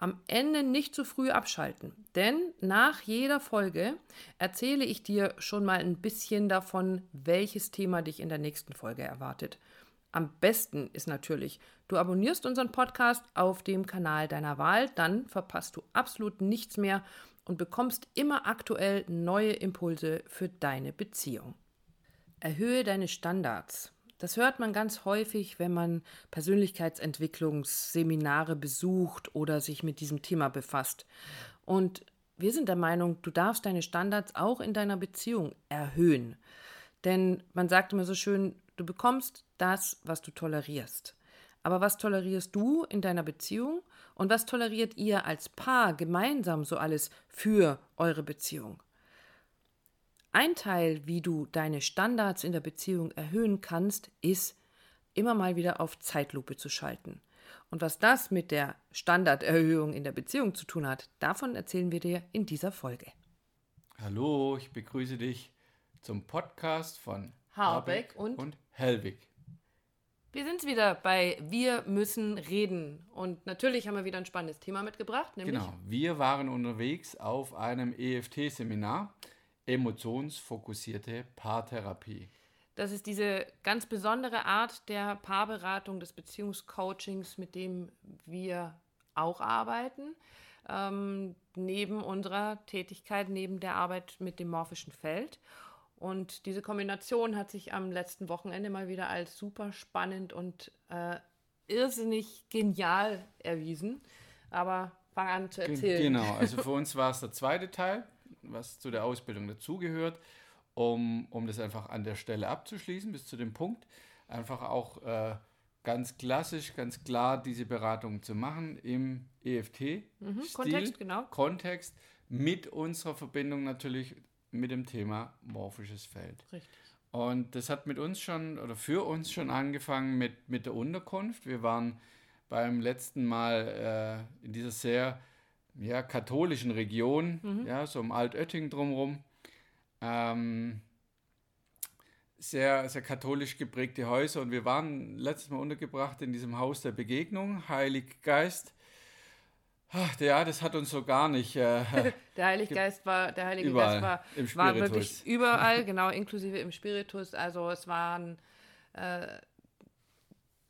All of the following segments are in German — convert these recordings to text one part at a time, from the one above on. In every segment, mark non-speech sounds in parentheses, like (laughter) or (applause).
Am Ende nicht zu früh abschalten, denn nach jeder Folge erzähle ich dir schon mal ein bisschen davon, welches Thema dich in der nächsten Folge erwartet. Am besten ist natürlich, du abonnierst unseren Podcast auf dem Kanal deiner Wahl, dann verpasst du absolut nichts mehr und bekommst immer aktuell neue Impulse für deine Beziehung. Erhöhe deine Standards. Das hört man ganz häufig, wenn man Persönlichkeitsentwicklungsseminare besucht oder sich mit diesem Thema befasst. Und wir sind der Meinung, du darfst deine Standards auch in deiner Beziehung erhöhen. Denn man sagt immer so schön, du bekommst das, was du tolerierst. Aber was tolerierst du in deiner Beziehung und was toleriert ihr als Paar gemeinsam so alles für eure Beziehung? Ein Teil, wie du deine Standards in der Beziehung erhöhen kannst, ist, immer mal wieder auf Zeitlupe zu schalten. Und was das mit der Standarderhöhung in der Beziehung zu tun hat, davon erzählen wir dir in dieser Folge. Hallo, ich begrüße dich zum Podcast von Habeck, Habeck und, und Hellwig. Wir sind wieder bei Wir müssen reden. Und natürlich haben wir wieder ein spannendes Thema mitgebracht. genau, wir waren unterwegs auf einem EFT-Seminar emotionsfokussierte Paartherapie. Das ist diese ganz besondere Art der Paarberatung, des Beziehungscoachings, mit dem wir auch arbeiten. Ähm, neben unserer Tätigkeit, neben der Arbeit mit dem morphischen Feld. Und diese Kombination hat sich am letzten Wochenende mal wieder als super spannend und äh, irrsinnig genial erwiesen. Aber fang an zu erzählen. Genau, also (laughs) für uns war es der zweite Teil was zu der Ausbildung dazugehört, um, um das einfach an der Stelle abzuschließen, bis zu dem Punkt, einfach auch äh, ganz klassisch, ganz klar diese Beratung zu machen im EFT. Mhm, Kontext, genau. Kontext mit unserer Verbindung natürlich mit dem Thema morphisches Feld. Richtig. Und das hat mit uns schon oder für uns schon angefangen mit, mit der Unterkunft. Wir waren beim letzten Mal äh, in dieser sehr ja, katholischen Region, mhm. ja, so um Altötting drumherum. Ähm, sehr, sehr katholisch geprägte Häuser und wir waren letztes Mal untergebracht in diesem Haus der Begegnung, Heilig Geist. Ach, ja, das hat uns so gar nicht. Äh, (laughs) der Heilige Geist war, der Heilige Geist war, war wirklich (laughs) überall, genau, inklusive im Spiritus. Also es waren äh,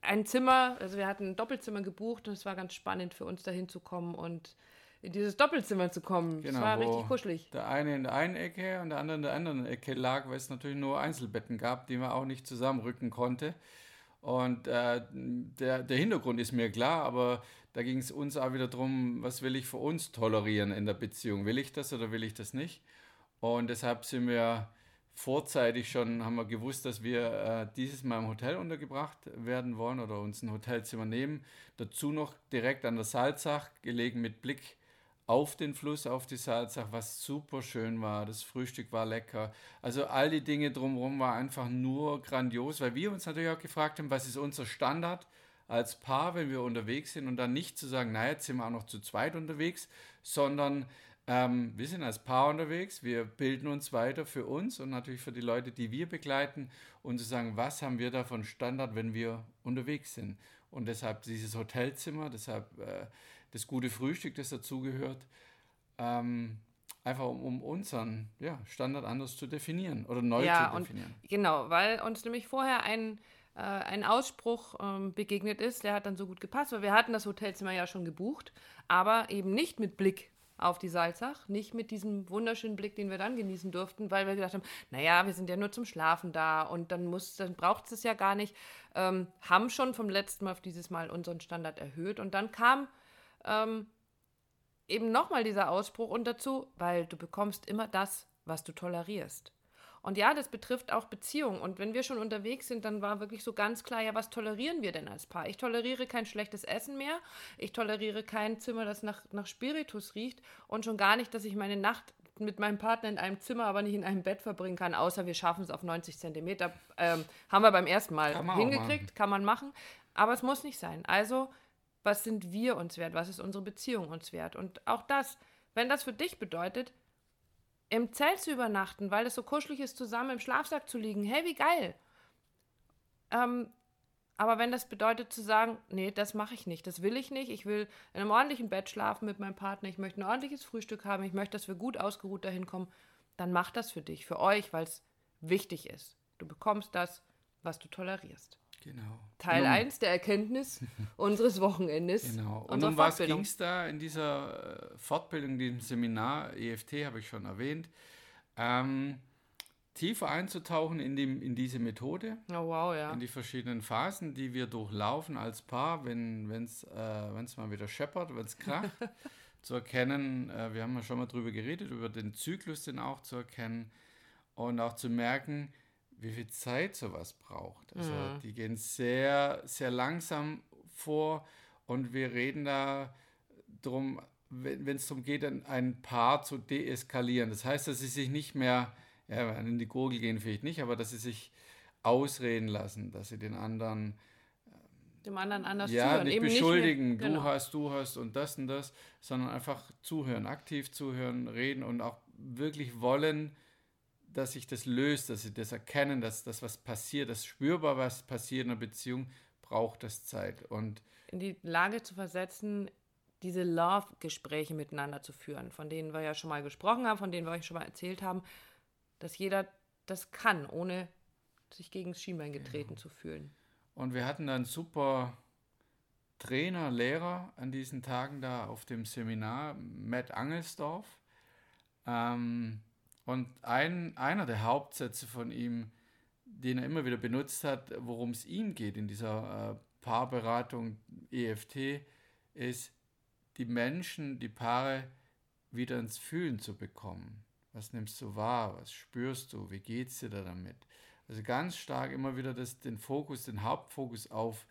ein Zimmer, also wir hatten ein Doppelzimmer gebucht und es war ganz spannend für uns dahin zu kommen und in dieses Doppelzimmer zu kommen. Genau, das war richtig kuschelig. Der eine in der einen Ecke und der andere in der anderen Ecke lag, weil es natürlich nur Einzelbetten gab, die man auch nicht zusammenrücken konnte. Und äh, der, der Hintergrund ist mir klar, aber da ging es uns auch wieder darum, was will ich für uns tolerieren in der Beziehung? Will ich das oder will ich das nicht? Und deshalb sind wir vorzeitig schon, haben wir gewusst, dass wir äh, dieses Mal im Hotel untergebracht werden wollen oder uns ein Hotelzimmer nehmen. Dazu noch direkt an der Salzach, gelegen mit Blick auf den Fluss, auf die Salzach, was super schön war. Das Frühstück war lecker. Also all die Dinge drumherum war einfach nur grandios, weil wir uns natürlich auch gefragt haben, was ist unser Standard als Paar, wenn wir unterwegs sind und dann nicht zu sagen, naja, jetzt sind wir auch noch zu zweit unterwegs, sondern Ähm, wir sind als Paar unterwegs, wir bilden uns weiter für uns und natürlich für die Leute, die wir begleiten und zu sagen, was haben wir da von Standard, wenn wir unterwegs sind. Und deshalb dieses Hotelzimmer, deshalb äh, das gute Frühstück, das dazugehört, ähm, einfach um, um, unseren ja, Standard anders zu definieren oder neu ja, zu definieren. Und, genau, weil uns nämlich vorher ein, äh, ein Ausspruch ähm, begegnet ist, der hat dann so gut gepasst, weil wir hatten das Hotelzimmer ja schon gebucht, aber eben nicht mit Blick auf die Salzach, nicht mit diesem wunderschönen Blick, den wir dann genießen durften, weil wir gedacht haben, naja, wir sind ja nur zum Schlafen da und dann muss, dann braucht es ja gar nicht, ähm, haben schon vom letzten Mal auf dieses Mal unseren Standard erhöht und dann kam ähm, eben nochmal dieser Ausspruch und dazu, weil du bekommst immer das, was du tolerierst. Und ja, das betrifft auch Beziehungen. Und wenn wir schon unterwegs sind, dann war wirklich so ganz klar, ja, was tolerieren wir denn als Paar? Ich toleriere kein schlechtes Essen mehr. Ich toleriere kein Zimmer, das nach, nach Spiritus riecht. Und schon gar nicht, dass ich meine Nacht mit meinem Partner in einem Zimmer, aber nicht in einem Bett verbringen kann, außer wir schaffen es auf 90 Zentimeter. Ähm, haben wir beim ersten Mal kann hingekriegt, kann man machen. Aber es muss nicht sein. Also, was sind wir uns wert? Was ist unsere Beziehung uns wert? Und auch das, wenn das für dich bedeutet, im Zelt zu übernachten, weil es so kuschelig ist, zusammen im Schlafsack zu liegen. Hey, wie geil! Ähm, aber wenn das bedeutet zu sagen, nee, das mache ich nicht, das will ich nicht, ich will in einem ordentlichen Bett schlafen mit meinem Partner, ich möchte ein ordentliches Frühstück haben, ich möchte, dass wir gut ausgeruht dahin kommen, dann mach das für dich, für euch, weil es wichtig ist. Du bekommst das, was du tolerierst. Genau. Teil 1 der Erkenntnis (laughs) unseres Wochenendes. Genau. Und um was ging es da in dieser äh, Fortbildung, in diesem Seminar? EFT habe ich schon erwähnt. Ähm, tiefer einzutauchen in, die, in diese Methode. Oh, wow, ja. In die verschiedenen Phasen, die wir durchlaufen als Paar, wenn es äh, mal wieder scheppert, wenn es kracht. (laughs) zu erkennen, äh, wir haben ja schon mal drüber geredet, über den Zyklus, den auch zu erkennen und auch zu merken, wie viel Zeit sowas braucht. Also mhm. die gehen sehr, sehr langsam vor und wir reden da drum, wenn es darum geht, ein Paar zu deeskalieren. Das heißt, dass sie sich nicht mehr, ja, in die Gurgel gehen vielleicht nicht, aber dass sie sich ausreden lassen, dass sie den anderen dem anderen anders ja, zuhören. Nicht Eben beschuldigen, nicht mehr, genau. du hast, du hast und das und das, sondern einfach zuhören, aktiv zuhören, reden und auch wirklich wollen, dass sich das löst, dass sie das erkennen, dass das was passiert, dass spürbar was passiert in einer Beziehung, braucht das Zeit. Und in die Lage zu versetzen, diese Love-Gespräche miteinander zu führen, von denen wir ja schon mal gesprochen haben, von denen wir euch schon mal erzählt haben, dass jeder das kann, ohne sich gegen das Schienbein getreten genau. zu fühlen. Und wir hatten dann super Trainer, Lehrer an diesen Tagen da auf dem Seminar, Matt Angelsdorf. Ähm, und ein, einer der Hauptsätze von ihm, den er immer wieder benutzt hat, worum es ihm geht in dieser äh, Paarberatung EFT, ist, die Menschen, die Paare wieder ins Fühlen zu bekommen. Was nimmst du wahr? Was spürst du? Wie geht es dir da damit? Also ganz stark immer wieder das, den Fokus, den Hauptfokus auf,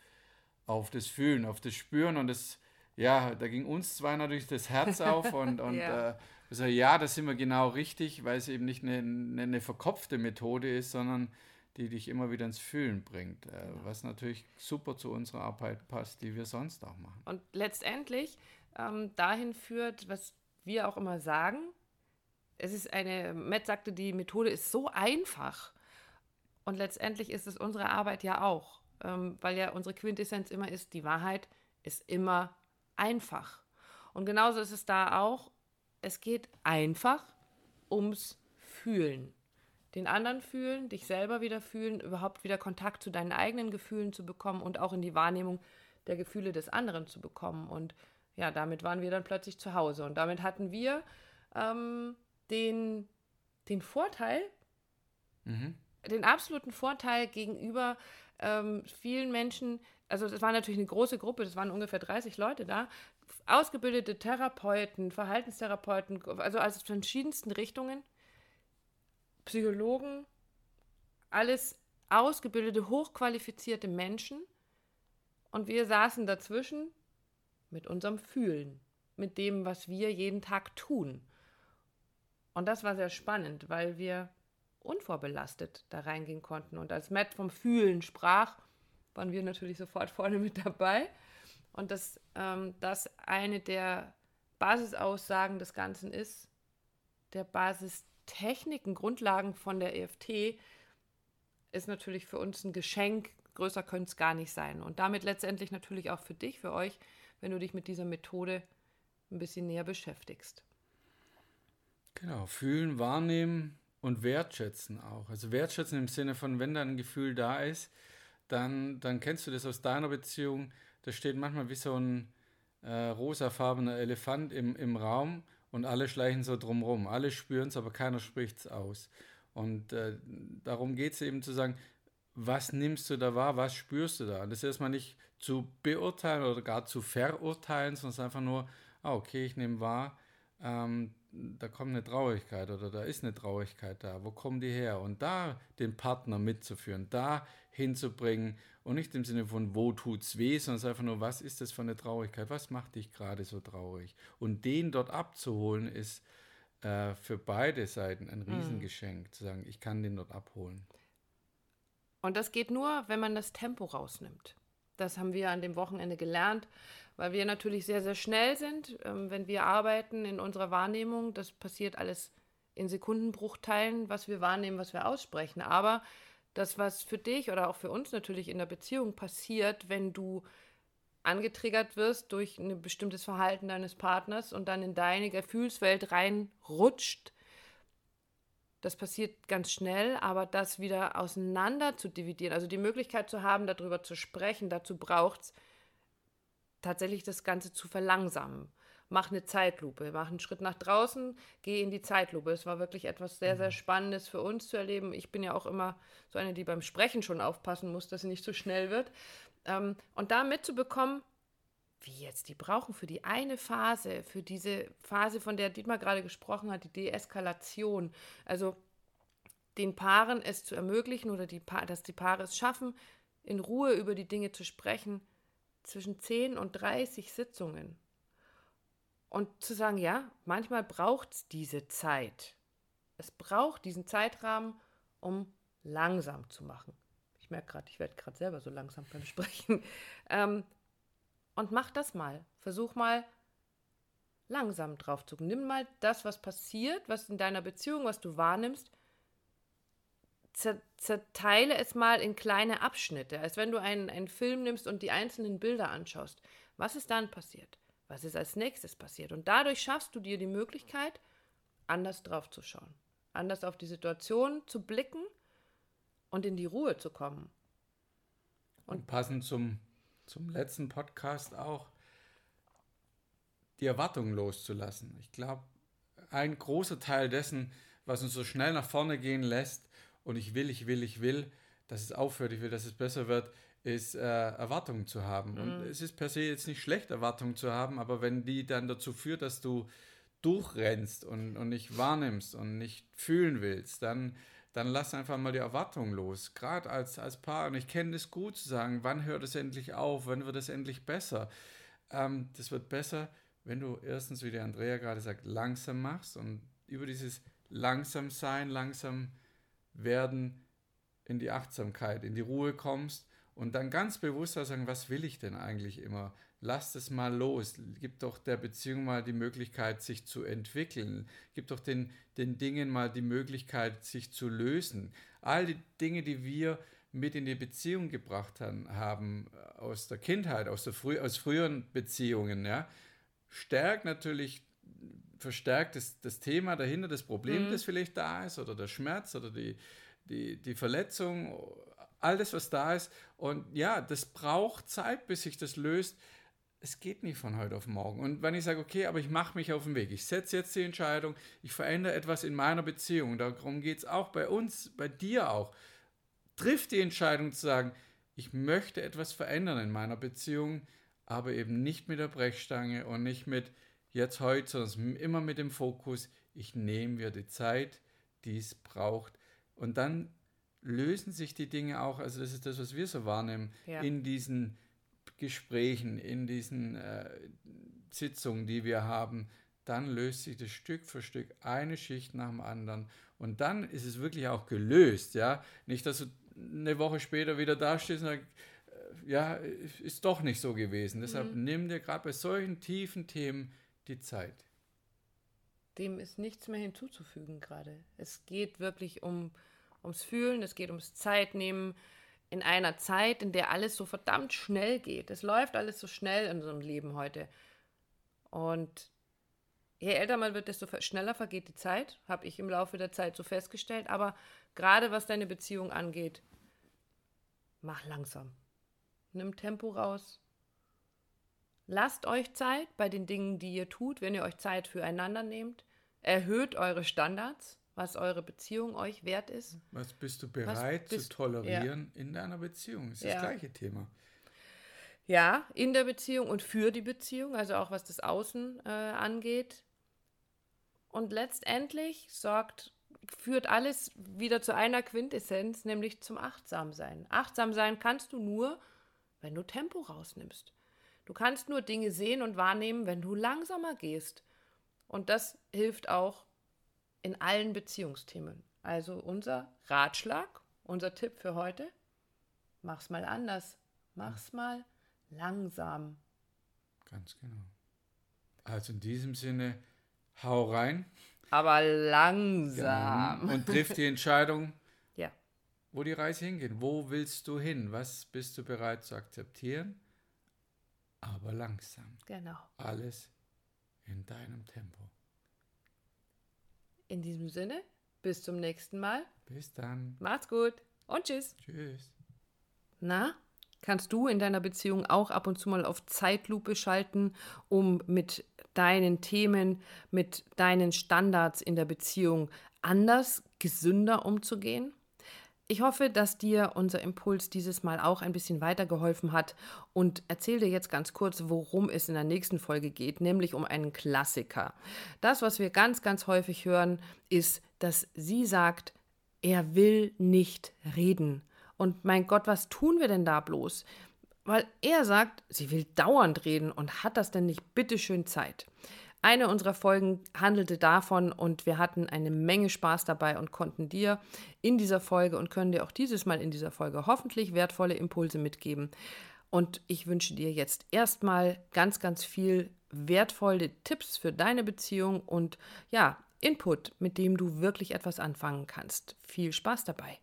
auf das Fühlen, auf das Spüren und das, ja, da ging uns zwei natürlich das Herz auf und, (laughs) und ja. äh, also ja, da sind wir genau richtig, weil es eben nicht eine, eine, eine, verkopfte Methode ist, sondern die dich immer wieder ins Fühlen bringt, äh, genau. was natürlich super zu unserer Arbeit passt, die wir sonst auch machen. Und letztendlich ähm, dahin führt, was wir auch immer sagen, es ist eine, Matt sagte, die Methode ist so einfach. Und letztendlich ist es unsere Arbeit ja auch, ähm, weil ja unsere Quintessenz immer ist, die Wahrheit ist immer einfach. Und genauso ist es da auch, es geht einfach ums Fühlen. Den anderen fühlen, dich selber wieder fühlen, überhaupt wieder Kontakt zu deinen eigenen Gefühlen zu bekommen und auch in die Wahrnehmung der Gefühle des anderen zu bekommen. Und ja, damit waren wir dann plötzlich zu Hause. Und damit hatten wir ähm, den, den Vorteil, mhm. den absoluten Vorteil gegenüber ähm, vielen Menschen, also das war natürlich eine große Gruppe, das waren ungefähr 30 Leute da, ausgebildete Therapeuten, Verhaltenstherapeuten, also aus verschiedensten Richtungen, Psychologen, alles ausgebildete, hochqualifizierte Menschen. Und wir saßen dazwischen mit unserem Fühlen, mit dem, was wir jeden Tag tun. Und das war sehr spannend, weil wir unvorbelastet da reingehen konnten. Und als Matt vom Fühlen sprach, waren wir natürlich sofort vorne mit dabei und dass ähm, das eine der Basisaussagen des Ganzen ist, der Basistechniken, Grundlagen von der EFT, ist natürlich für uns ein Geschenk. Größer könnte es gar nicht sein. Und damit letztendlich natürlich auch für dich, für euch, wenn du dich mit dieser Methode ein bisschen näher beschäftigst. Genau, fühlen, wahrnehmen und wertschätzen auch. Also wertschätzen im Sinne von, wenn da ein Gefühl da ist, dann, dann kennst du das aus deiner Beziehung. Da steht manchmal wie so ein äh, rosafarbener Elefant im, im Raum und alle schleichen so drumrum. Alle spüren es, aber keiner spricht es aus. Und äh, darum geht es eben zu sagen, was nimmst du da wahr, was spürst du da? Und das ist erstmal nicht zu beurteilen oder gar zu verurteilen, sondern einfach nur, ah, okay, ich nehme wahr, ähm, da kommt eine Traurigkeit oder da ist eine Traurigkeit da. Wo kommen die her? Und da den Partner mitzuführen, da hinzubringen und nicht im Sinne von, wo tut's weh, sondern einfach nur, was ist das für eine Traurigkeit? Was macht dich gerade so traurig? Und den dort abzuholen, ist äh, für beide Seiten ein mhm. Riesengeschenk, mhm. zu sagen, ich kann den dort abholen. Und das geht nur, wenn man das Tempo rausnimmt. Das haben wir an dem Wochenende gelernt weil wir natürlich sehr, sehr schnell sind, ähm, wenn wir arbeiten in unserer Wahrnehmung. Das passiert alles in Sekundenbruchteilen, was wir wahrnehmen, was wir aussprechen. Aber das, was für dich oder auch für uns natürlich in der Beziehung passiert, wenn du angetriggert wirst durch ein bestimmtes Verhalten deines Partners und dann in deine Gefühlswelt reinrutscht, das passiert ganz schnell, aber das wieder auseinander zu dividieren, also die Möglichkeit zu haben, darüber zu sprechen, dazu braucht es tatsächlich das Ganze zu verlangsamen. Mach eine Zeitlupe, mach einen Schritt nach draußen, geh in die Zeitlupe. Es war wirklich etwas sehr, sehr mhm. Spannendes für uns zu erleben. Ich bin ja auch immer so eine, die beim Sprechen schon aufpassen muss, dass sie nicht zu so schnell wird. Ähm, und da mitzubekommen, wie jetzt die brauchen für die eine Phase, für diese Phase, von der Dietmar gerade gesprochen hat, die Deeskalation. Also den Paaren es zu ermöglichen oder die dass die Paare es schaffen, in Ruhe über die Dinge zu sprechen, zwischen 10 und 30 Sitzungen. Und zu sagen, ja, manchmal braucht es diese Zeit. Es braucht diesen Zeitrahmen, um langsam zu machen. Ich merke gerade, ich werde gerade selber so langsam beim Sprechen. Ähm, und mach das mal. Versuch mal langsam drauf zu. Nimm mal das, was passiert, was in deiner Beziehung, was du wahrnimmst, zerteile es mal in kleine Abschnitte, als wenn du einen, einen Film nimmst und die einzelnen Bilder anschaust. Was ist dann passiert? Was ist als nächstes passiert? Und dadurch schaffst du dir die Möglichkeit, anders drauf zu schauen, anders auf die Situation zu blicken und in die Ruhe zu kommen. Und, und passend zum, zum letzten Podcast auch, die Erwartungen loszulassen. Ich glaube, ein großer Teil dessen, was uns so schnell nach vorne gehen lässt, und ich will, ich will, ich will, dass es aufhört, ich will, dass es besser wird, ist äh, Erwartungen zu haben. Mhm. Und es ist per se jetzt nicht schlecht, Erwartungen zu haben, aber wenn die dann dazu führt, dass du durchrennst und, und nicht wahrnimmst und nicht fühlen willst, dann, dann lass einfach mal die Erwartungen los. Gerade als, als Paar, und ich kenne das gut zu sagen, wann hört es endlich auf, wann wird es endlich besser? Ähm, das wird besser, wenn du erstens, wie der Andrea gerade sagt, langsam machst und über dieses langsam sein, langsam werden in die Achtsamkeit, in die Ruhe kommst und dann ganz bewusst sagen, was will ich denn eigentlich immer? Lass es mal los. Gib doch der Beziehung mal die Möglichkeit, sich zu entwickeln. Gib doch den, den Dingen mal die Möglichkeit, sich zu lösen. All die Dinge, die wir mit in die Beziehung gebracht haben, aus der Kindheit, aus, der frü aus früheren Beziehungen, ja, stärkt natürlich verstärkt das, das Thema dahinter, das Problem, mhm. das vielleicht da ist, oder der Schmerz oder die, die, die Verletzung, all das, was da ist. Und ja, das braucht Zeit, bis sich das löst. Es geht nicht von heute auf morgen. Und wenn ich sage, okay, aber ich mache mich auf den Weg, ich setze jetzt die Entscheidung, ich verändere etwas in meiner Beziehung, darum geht es auch bei uns, bei dir auch. Triff die Entscheidung zu sagen, ich möchte etwas verändern in meiner Beziehung, aber eben nicht mit der Brechstange und nicht mit, jetzt heute, sondern immer mit dem Fokus, ich nehme mir die Zeit, die es braucht. Und dann lösen sich die Dinge auch, also das ist das, was wir so wahrnehmen, ja. in diesen Gesprächen, in diesen äh, Sitzungen, die wir haben, dann löst sich das Stück für Stück eine Schicht nach dem anderen. Und dann ist es wirklich auch gelöst, ja. Nicht, dass du eine Woche später wieder dastehst und sagst, äh, ja, ist doch nicht so gewesen. Deshalb mhm. nimm dir gerade bei solchen tiefen Themen die Zeit. Dem ist nichts mehr hinzuzufügen gerade. Es geht wirklich um, ums Fühlen, es geht ums Zeitnehmen in einer Zeit, in der alles so verdammt schnell geht. Es läuft alles so schnell in unserem Leben heute. Und je älter man wird, desto schneller vergeht die Zeit, habe ich im Laufe der Zeit so festgestellt. Aber gerade was deine Beziehung angeht, mach langsam. Nimm Tempo raus. Lasst euch Zeit bei den Dingen, die ihr tut, wenn ihr euch Zeit füreinander nehmt. Erhöht eure Standards, was eure Beziehung euch wert ist. Was bist du bereit bist, zu tolerieren ja. in deiner Beziehung? Das ist ja. das gleiche Thema. Ja, in der Beziehung und für die Beziehung, also auch was das Außen äh, angeht. Und letztendlich sorgt, führt alles wieder zu einer Quintessenz, nämlich zum Achtsamsein. Achtsam sein kannst du nur, wenn du Tempo rausnimmst. Du kannst nur Dinge sehen und wahrnehmen, wenn du langsamer gehst. Und das hilft auch in allen Beziehungsthemen. Also unser Ratschlag, unser Tipp für heute, mach's mal anders. Mach's mal langsam. Ganz genau. Also in diesem Sinne, hau rein. Aber langsam. Genau. Und triff die Entscheidung, (laughs) ja. wo die Reise hingeht. Wo willst du hin? Was bist du bereit zu akzeptieren? Aber langsam. Genau. Alles in deinem Tempo. In diesem Sinne, bis zum nächsten Mal. Bis dann. Macht's gut und tschüss. Tschüss. Na, kannst du in deiner Beziehung auch ab und zu mal auf Zeitlupe schalten, um mit deinen Themen, mit deinen Standards in der Beziehung anders, gesünder umzugehen? Ich hoffe, dass dir unser Impuls dieses Mal auch ein bisschen weitergeholfen hat und erzähle dir jetzt ganz kurz, worum es in der nächsten Folge geht, nämlich um einen Klassiker. Das, was wir ganz, ganz häufig hören, ist, dass sie sagt, er will nicht reden. Und mein Gott, was tun wir denn da bloß? Weil er sagt, sie will dauernd reden und hat das denn nicht bitteschön Zeit. Eine unserer Folgen handelte davon und wir hatten eine Menge Spaß dabei und konnten dir in dieser Folge und können dir auch dieses Mal in dieser Folge hoffentlich wertvolle Impulse mitgeben. Und ich wünsche dir jetzt erstmal ganz, ganz viel wertvolle Tipps für deine Beziehung und ja, Input, mit dem du wirklich etwas anfangen kannst. Viel Spaß dabei.